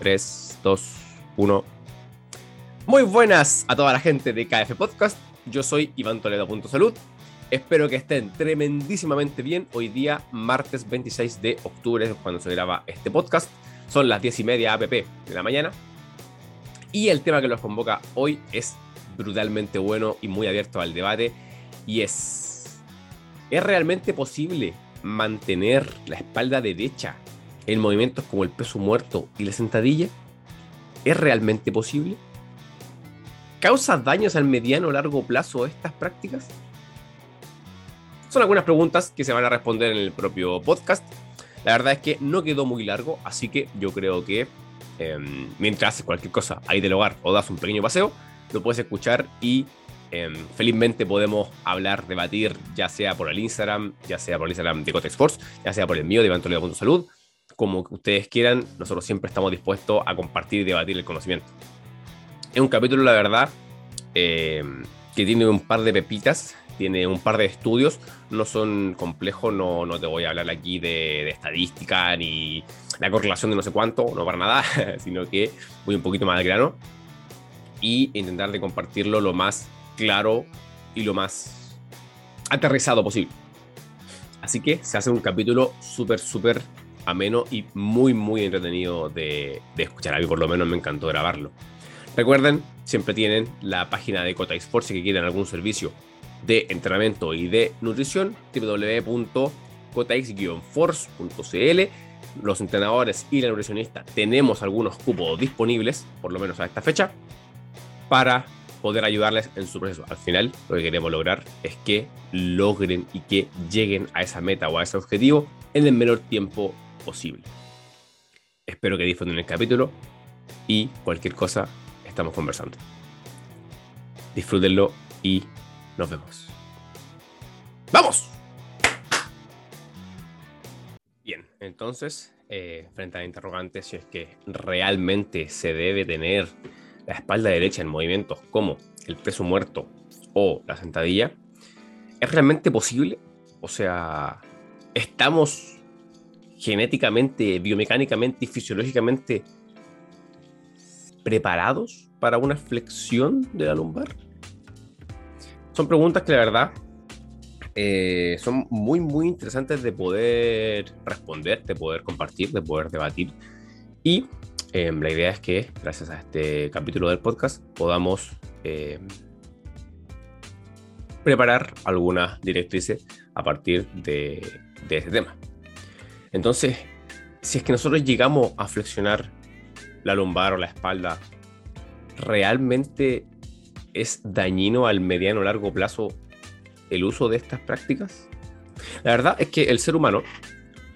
3, 2, 1. Muy buenas a toda la gente de KF Podcast. Yo soy Iván Toledo.salud. Espero que estén tremendísimamente bien. Hoy día, martes 26 de octubre, cuando se graba este podcast. Son las 10 y media app de la mañana. Y el tema que los convoca hoy es brutalmente bueno y muy abierto al debate. Y es, ¿es realmente posible mantener la espalda derecha en movimientos como el peso muerto y la sentadilla? ¿Es realmente posible? ¿Causa daños al mediano o largo plazo estas prácticas? Son algunas preguntas que se van a responder en el propio podcast. La verdad es que no quedó muy largo, así que yo creo que em, mientras haces cualquier cosa ahí del hogar o das un pequeño paseo, lo puedes escuchar y em, felizmente podemos hablar, debatir, ya sea por el Instagram, ya sea por el Instagram de Cotex Force, ya sea por el mío de Iván Salud, como ustedes quieran, nosotros siempre estamos dispuestos a compartir y debatir el conocimiento. Es un capítulo, la verdad, em, que tiene un par de pepitas, tiene un par de estudios, no son complejos, no, no te voy a hablar aquí de, de, estadística ni la correlación de no sé cuánto, no para nada, sino que voy un poquito más al grano y intentar de compartirlo lo más claro y lo más aterrizado posible. Así que se hace un capítulo súper, súper ameno y muy, muy entretenido de, escuchar. A mí por lo menos me encantó grabarlo. Recuerden, siempre tienen la página de Cota Sports si quieren algún servicio de entrenamiento y de nutrición, www.cotax-force.cl. Los entrenadores y la nutricionista tenemos algunos cupos disponibles, por lo menos a esta fecha para poder ayudarles en su proceso. Al final, lo que queremos lograr es que logren y que lleguen a esa meta o a ese objetivo en el menor tiempo posible. Espero que disfruten el capítulo y cualquier cosa estamos conversando. Disfrútenlo y nos vemos. ¡Vamos! Bien, entonces, eh, frente a la interrogante, si es que realmente se debe tener la espalda derecha en movimientos como el peso muerto o la sentadilla, ¿es realmente posible? O sea, ¿estamos genéticamente, biomecánicamente y fisiológicamente preparados para una flexión de la lumbar? Son preguntas que la verdad eh, son muy, muy interesantes de poder responder, de poder compartir, de poder debatir. Y eh, la idea es que, gracias a este capítulo del podcast, podamos eh, preparar algunas directrices a partir de, de este tema. Entonces, si es que nosotros llegamos a flexionar la lumbar o la espalda, ¿realmente es dañino al mediano o largo plazo el uso de estas prácticas? La verdad es que el ser humano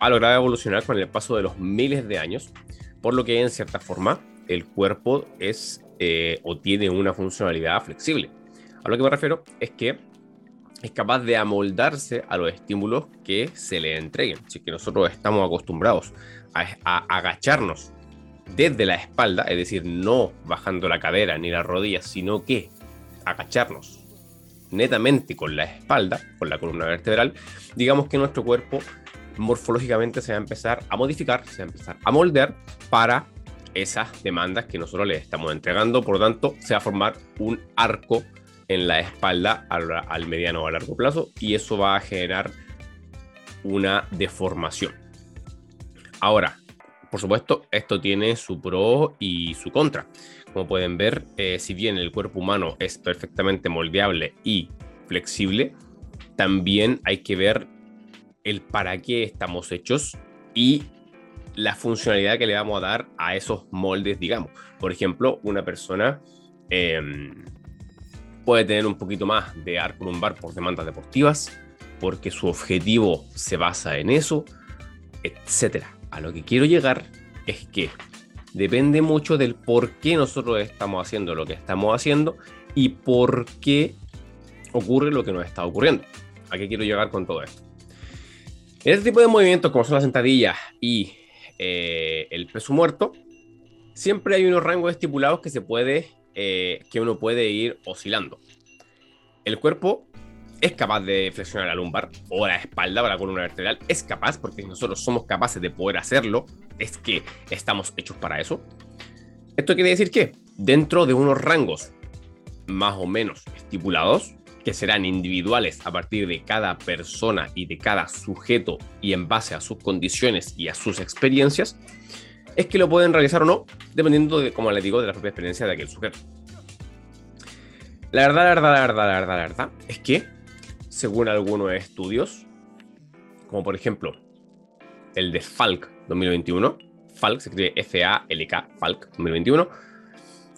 ha logrado evolucionar con el paso de los miles de años por lo que en cierta forma el cuerpo es eh, o tiene una funcionalidad flexible. A lo que me refiero es que es capaz de amoldarse a los estímulos que se le entreguen. Si que nosotros estamos acostumbrados a, a, agacharnos desde la espalda, es decir, no bajando la cadera ni la rodilla, sino que agacharnos netamente con la espalda, con la columna vertebral, digamos que nuestro cuerpo morfológicamente se va a empezar a modificar, se va a empezar a moldear para esas demandas que nosotros le estamos entregando. Por lo tanto, se va a formar un arco en la espalda al, mediano o a largo plazo y eso va a generar una deformación. Ahora, por supuesto, esto tiene su pro y su contra. Como pueden ver, eh, si bien el cuerpo humano es perfectamente moldeable y flexible, también hay que ver el para qué estamos hechos y la funcionalidad que le vamos a dar a esos moldes, digamos. Por ejemplo, una persona em, puede tener un poquito más de arco lumbar por demandas deportivas, porque su objetivo se basa en eso, etc. A lo que quiero llegar es que depende mucho del por qué nosotros estamos haciendo lo que estamos haciendo y por qué ocurre lo que nos está ocurriendo. ¿A qué quiero llegar con todo esto? En este tipo de movimientos, como son las sentadillas y eh, el peso muerto, siempre hay unos rangos estipulados que se puede, eh, que uno puede ir oscilando. El cuerpo es capaz de flexionar la lumbar o la espalda o la columna vertebral. Es capaz, porque nosotros somos capaces de poder hacerlo, es que estamos hechos para eso. Esto quiere decir que dentro de unos rangos más o menos estipulados, que serán individuales a partir de cada persona y de cada sujeto y en base a sus condiciones y a sus experiencias, es que lo pueden realizar o no, dependiendo de, como les digo, de la propia experiencia de aquel sujeto. La verdad, la verdad, la verdad, la verdad, la verdad, es que, según algunos estudios, como por ejemplo el de Falk 2021, Falk se escribe F-A-L-K, Falk 2021,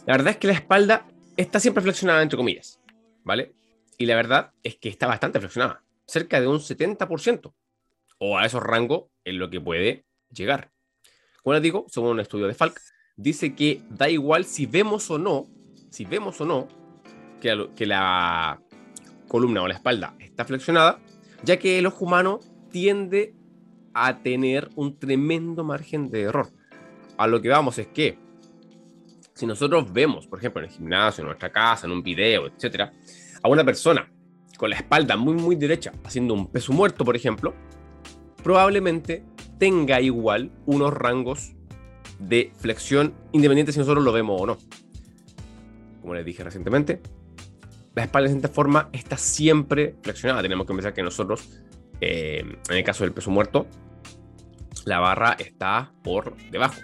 la verdad es que la espalda está siempre flexionada, entre comillas, ¿vale? Y la verdad es que está bastante flexionada, cerca de un 70%, o a esos rangos en lo que puede llegar. Como les digo, según un estudio de Falk, dice que da igual si vemos o no, si vemos o no, que la, que la columna o la espalda está flexionada, ya que el ojo humano tiende a tener un tremendo margen de error. A lo que vamos es que si nosotros vemos, por ejemplo, en el gimnasio, en nuestra casa, en un video, etcétera, a una persona con la espalda muy, muy derecha, haciendo un peso muerto, por ejemplo, probablemente tenga igual unos rangos de flexión independiente si nosotros lo vemos o no. Como les dije recientemente, la espalda de esta forma está siempre flexionada. Tenemos que pensar que nosotros, eh, en el caso del peso muerto, la barra está por debajo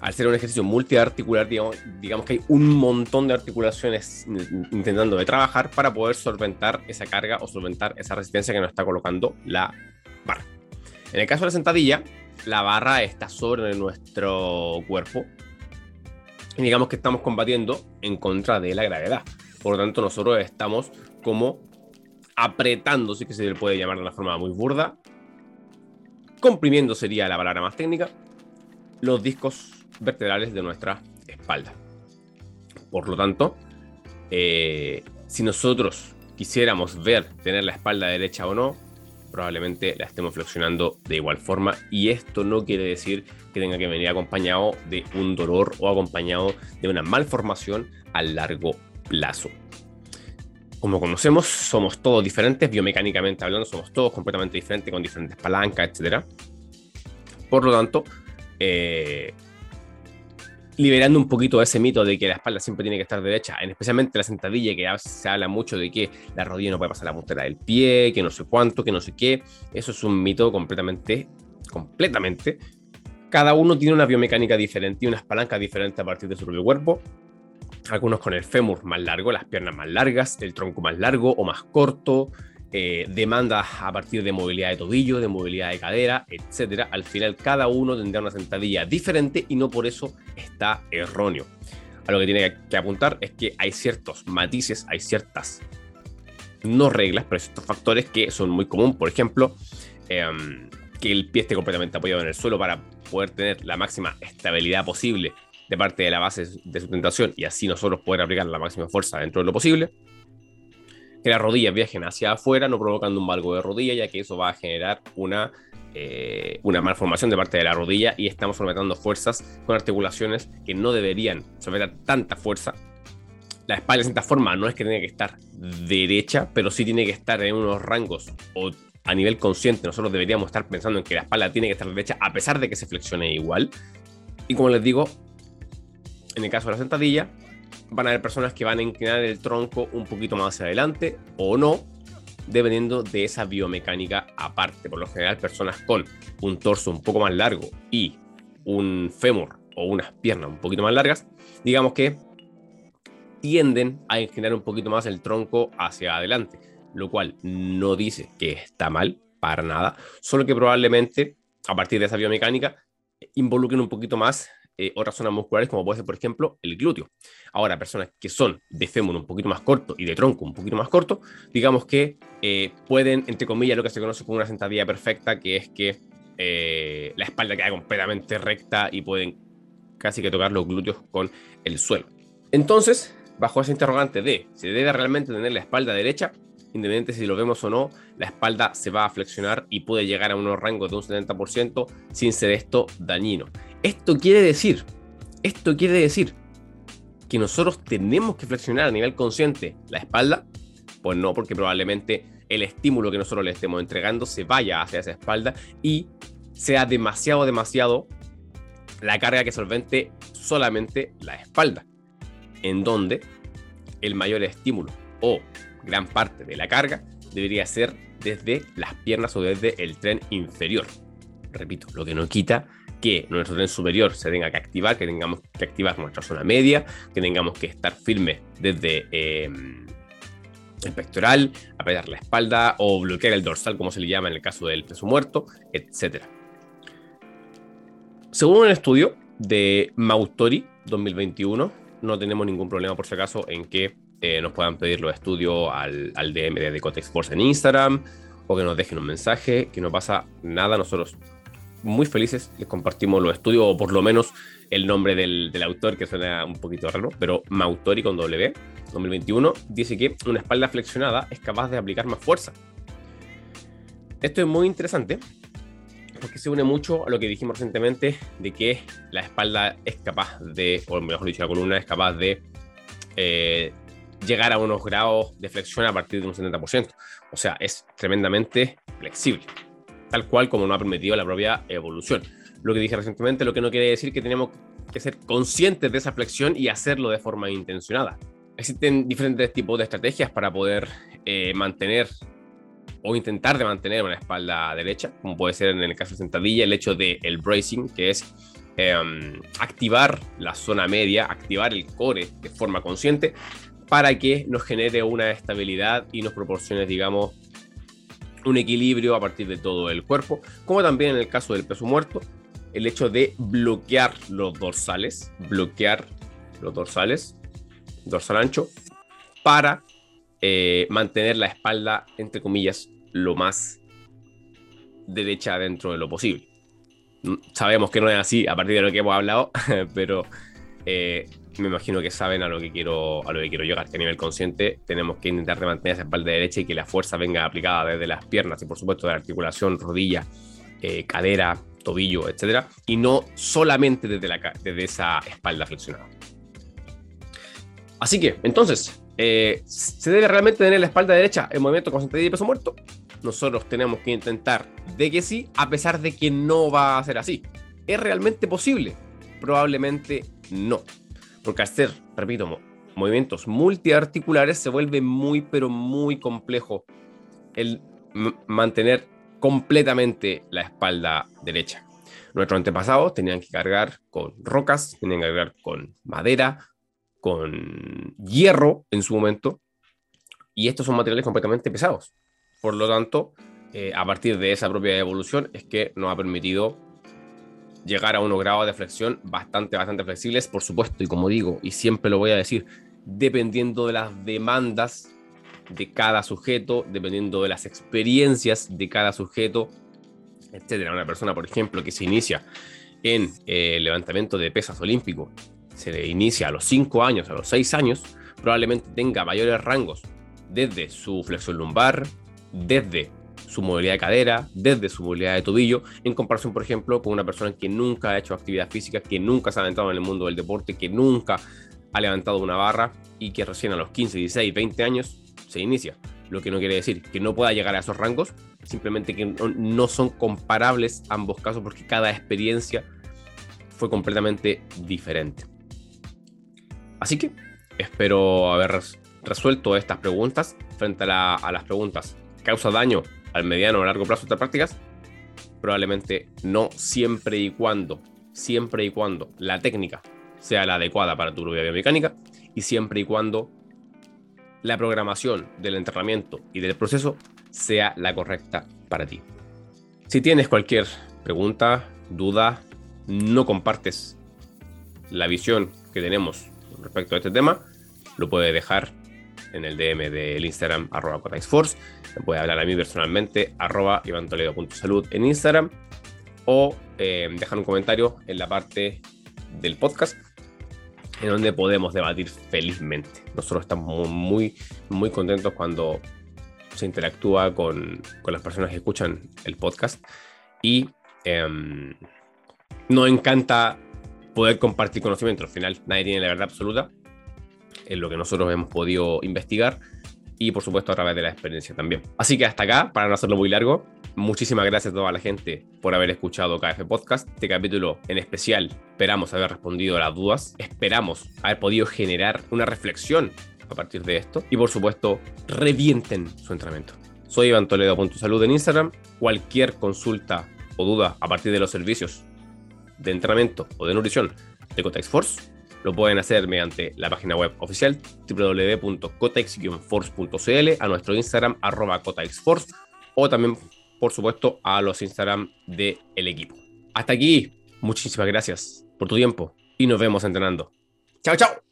al ser un ejercicio multiarticular, digamos, digamos que hay un montón de articulaciones intentando de trabajar para poder solventar esa carga o solventar esa resistencia que nos está colocando la barra. En el caso de la sentadilla, la barra está sobre nuestro cuerpo y digamos que estamos combatiendo en contra de la gravedad. Por lo tanto, nosotros estamos como apretando, si que se le puede llamar de una forma muy burda, comprimiendo sería la palabra más técnica, los discos vertebrales de nuestra espalda. Por lo tanto, eh, si nosotros quisiéramos ver tener la espalda derecha o no, probablemente la estemos flexionando de igual forma y esto no quiere decir que tenga que venir acompañado de un dolor o acompañado de una malformación a largo plazo. Como conocemos, somos todos diferentes, biomecánicamente hablando, somos todos completamente diferentes, con diferentes palancas, etc. Por lo tanto, eh, liberando un poquito ese mito de que la espalda siempre tiene que estar derecha, en especialmente la sentadilla, que se habla mucho de que la rodilla no puede pasar la puntera del pie, que no sé cuánto, que no sé qué. Eso es un mito completamente, completamente. Cada uno tiene una biomecánica diferente y unas palancas diferentes a partir de su propio cuerpo. Algunos con el fémur más largo, las piernas más largas, el tronco más largo o más corto, eh, demandas a partir de movilidad de tobillo, de movilidad de cadera, etcétera. Al final, cada uno tendrá una sentadilla diferente y no por eso está erróneo. A lo que tiene que apuntar es que hay ciertos matices, hay ciertas, no reglas, pero ciertos factores que son muy comunes. Por ejemplo, em, que el pie esté completamente apoyado en el suelo para poder tener la máxima estabilidad posible de parte de la base de sustentación y así nosotros poder aplicar la máxima fuerza dentro de lo posible que las rodillas viajen hacia afuera, no provocando un valgo de rodilla, ya que eso va a generar una, eh, una malformación de parte de la rodilla y estamos sometiendo fuerzas con articulaciones que no deberían someter tanta fuerza. La espalda, de cierta forma, no es que tenga que estar derecha, pero sí tiene que estar en unos rangos o a nivel consciente. Nosotros deberíamos estar pensando en que la espalda tiene que estar derecha a pesar de que se flexione igual. Y como les digo, en el caso de la sentadilla, van a haber personas que van a inclinar el tronco un poquito más hacia adelante o no, dependiendo de esa biomecánica aparte. Por lo general, personas con un torso un poco más largo y un fémur o unas piernas un poquito más largas, digamos que tienden a inclinar un poquito más el tronco hacia adelante, lo cual no dice que está mal para nada, solo que probablemente a partir de esa biomecánica involucren un poquito más eh, otras zonas musculares, como puede ser, por ejemplo, el glúteo. Ahora, personas que son de fémur un poquito más corto y de tronco un poquito más corto, digamos que eh, pueden, entre comillas, lo que se conoce como una sentadilla perfecta, que es que eh, la espalda queda completamente recta y pueden casi que tocar los glúteos con el suelo. Entonces, bajo ese interrogante de si debe realmente tener la espalda derecha, independientemente si lo vemos o no, la espalda se va a flexionar y puede llegar a unos rangos de un 70% sin ser esto dañino. Esto quiere decir, esto quiere decir que nosotros tenemos que flexionar a nivel consciente la espalda. Pues no, porque probablemente el estímulo que nosotros le estemos entregando se vaya hacia esa espalda y sea demasiado, demasiado la carga que solvente solamente la espalda, en donde el mayor estímulo o gran parte de la carga debería ser desde las piernas o desde el tren inferior. Repito, lo que no quita que nuestro tren superior se tenga que activar, que tengamos que activar nuestra zona media, que tengamos que estar firmes desde em, el pectoral, apretar la espalda o bloquear el dorsal, como se le llama en el caso del peso muerto, etc. Según un estudio de Mautori 2021, no tenemos ningún problema por si acaso en que eh, nos puedan pedir los estudios al, al DM de Decotex Force en Instagram o que nos dejen un mensaje, que no pasa nada, nosotros muy felices les compartimos los estudios o por lo menos el nombre del, del autor que suena un poquito raro, pero Mautori con W 2021 dice que una espalda flexionada es capaz de aplicar más fuerza. Esto es muy interesante porque se une mucho a lo que dijimos recientemente de que la espalda es capaz de, o mejor dicho, la columna es capaz de eh, llegar a unos grados de flexión a partir de un 70%. O sea, es tremendamente flexible, tal cual como nos ha permitido la propia evolución. Lo que dije recientemente, lo que no quiere decir que tenemos que ser conscientes de esa flexión y hacerlo de forma intencionada. Existen diferentes tipos de estrategias para poder eh, mantener o intentar de mantener una espalda derecha, como puede ser en el caso de sentadilla, el hecho del el bracing, que es em, activar la zona media, activar el core de forma consciente para que nos genere una estabilidad y nos proporcione, digamos, un equilibrio a partir de todo el cuerpo, como también en el caso del peso muerto, el hecho de bloquear los dorsales, bloquear los dorsales, dorsal ancho, para eh, mantener la espalda, entre comillas, lo más derecha dentro de lo posible. Mm, sabemos que no es así a partir de lo que hemos hablado, pero eh, me imagino que saben a lo que quiero a lo que quiero llegar, que a nivel consciente tenemos que intentar mantener esa espalda derecha y que la fuerza venga aplicada desde las piernas y por supuesto de la articulación, rodilla, eh, cadera, tobillo, etcétera, y no solamente desde, la, desde esa espalda flexionada. Así que, entonces, eh, ¿Se debe realmente tener la espalda derecha en movimiento con sentadilla y peso muerto? Nosotros tenemos que intentar de que sí, a pesar de que no va a ser así. ¿Es realmente posible? Probablemente no. Porque hacer, repito, movimientos multiarticulares se vuelve muy, pero muy complejo el mantener completamente la espalda derecha. Nuestros antepasados tenían que cargar con rocas, tenían que cargar con madera, con hierro en su momento, y estos son materiales completamente pesados. Por lo tanto, eh, a partir de esa propia evolución es que nos ha permitido llegar a unos grados de flexión bastante, bastante flexibles, por supuesto, y como digo, y siempre lo voy a decir, dependiendo de las demandas de cada sujeto, dependiendo de las experiencias de cada sujeto, etcétera. Una persona, por ejemplo, que se inicia en eh, levantamiento de pesas olímpico se le inicia a los 5 años, a los 6 años, probablemente tenga mayores rangos desde su flexión lumbar, desde su movilidad de cadera, desde su movilidad de tobillo, en comparación, por ejemplo, con una persona que nunca ha hecho actividad física, que nunca se ha adentrado en el mundo del deporte, que nunca ha levantado una barra y que recién a los 15, 16, 20 años se inicia. Lo que no quiere decir que no pueda llegar a esos rangos, simplemente que no son comparables ambos casos porque cada experiencia fue completamente diferente. Así que espero haber resuelto estas preguntas frente a, las preguntas. ¿Causa daño al mediano o largo plazo estas prácticas? Probablemente no siempre y cuando, siempre y cuando la técnica sea la adecuada para tu propia biomecánica y siempre y cuando la programación del entrenamiento y del proceso sea la correcta para ti. Si tienes cualquier pregunta, duda, no compartes la visión que tenemos respecto a este tema, lo puede dejar en el DM del Instagram, arroba. Me puede hablar a mí personalmente, arroba ivantoledo.salud en Instagram. O eh, dejar un comentario en la parte del podcast, en donde podemos debatir felizmente. Nosotros estamos muy, muy contentos cuando se interactúa con, con las personas que escuchan el podcast. Y em, nos encanta poder compartir conocimiento. Al final nadie tiene la verdad absoluta, en lo que nosotros hemos podido investigar y por supuesto a través de la experiencia también. Así que hasta acá, para no hacerlo muy largo, muchísimas gracias a toda la gente por haber escuchado KF Podcast. Este capítulo en especial, esperamos haber respondido a las dudas, esperamos haber podido generar una reflexión a partir de esto y por supuesto, revienten su entrenamiento. Soy Iván Toledo.salud en Instagram. Cualquier consulta o duda a partir de los servicios de entrenamiento o de nutrición de Cotex Force lo pueden hacer mediante la página web oficial www.cotex-force.cl, a nuestro Instagram arroba cotexforce o también, por supuesto, a los Instagram del el equipo. Hasta aquí, muchísimas gracias por tu tiempo y nos vemos entrenando. Chao, chao.